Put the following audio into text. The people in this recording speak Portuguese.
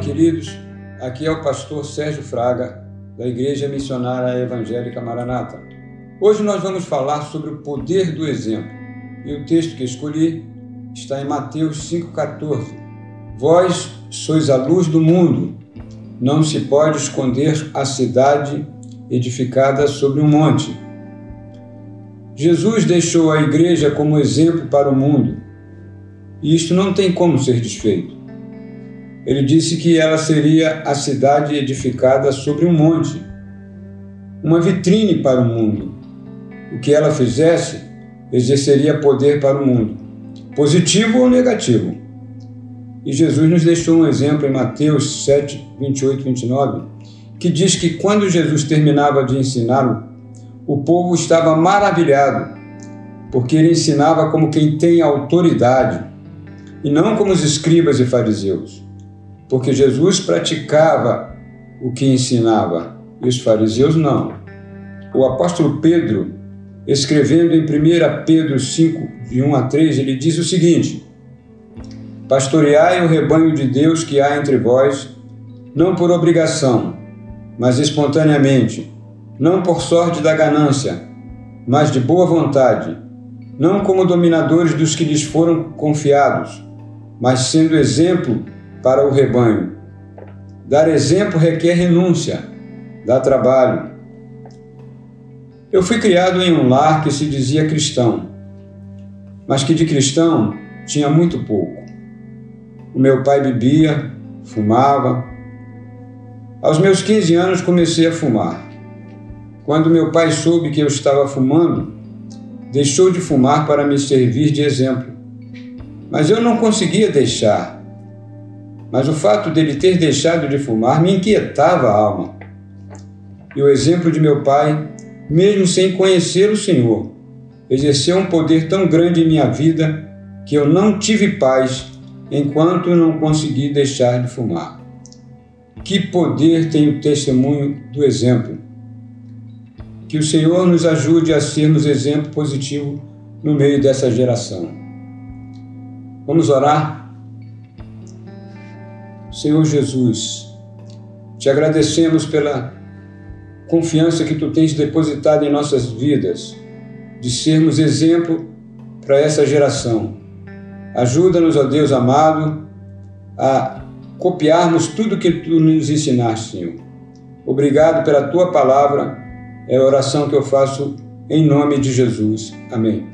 queridos. Aqui é o pastor Sérgio Fraga, da Igreja Missionária Evangélica Maranata. Hoje nós vamos falar sobre o poder do exemplo. E o texto que escolhi está em Mateus 5,14. Vós sois a luz do mundo. Não se pode esconder a cidade edificada sobre um monte. Jesus deixou a igreja como exemplo para o mundo. E isto não tem como ser desfeito. Ele disse que ela seria a cidade edificada sobre um monte, uma vitrine para o mundo. O que ela fizesse exerceria poder para o mundo, positivo ou negativo. E Jesus nos deixou um exemplo em Mateus 7, 28 29, que diz que quando Jesus terminava de ensinar, o povo estava maravilhado, porque ele ensinava como quem tem autoridade, e não como os escribas e fariseus porque Jesus praticava o que ensinava e os fariseus não. O apóstolo Pedro, escrevendo em 1 Pedro 5, de 1 a 3, ele diz o seguinte: Pastoreai o rebanho de Deus que há entre vós, não por obrigação, mas espontaneamente, não por sorte da ganância, mas de boa vontade, não como dominadores dos que lhes foram confiados, mas sendo exemplo para o rebanho. Dar exemplo requer renúncia, dá trabalho. Eu fui criado em um lar que se dizia cristão, mas que de cristão tinha muito pouco. O meu pai bebia, fumava. Aos meus 15 anos comecei a fumar. Quando meu pai soube que eu estava fumando, deixou de fumar para me servir de exemplo. Mas eu não conseguia deixar mas o fato dele ter deixado de fumar me inquietava a alma. E o exemplo de meu pai, mesmo sem conhecer o Senhor, exerceu um poder tão grande em minha vida que eu não tive paz enquanto não consegui deixar de fumar. Que poder tem o testemunho do exemplo? Que o Senhor nos ajude a sermos exemplo positivo no meio dessa geração. Vamos orar? Senhor Jesus, te agradecemos pela confiança que tu tens depositado em nossas vidas, de sermos exemplo para essa geração. Ajuda-nos, ó Deus amado, a copiarmos tudo que tu nos ensinaste, Senhor. Obrigado pela tua palavra, é a oração que eu faço em nome de Jesus. Amém.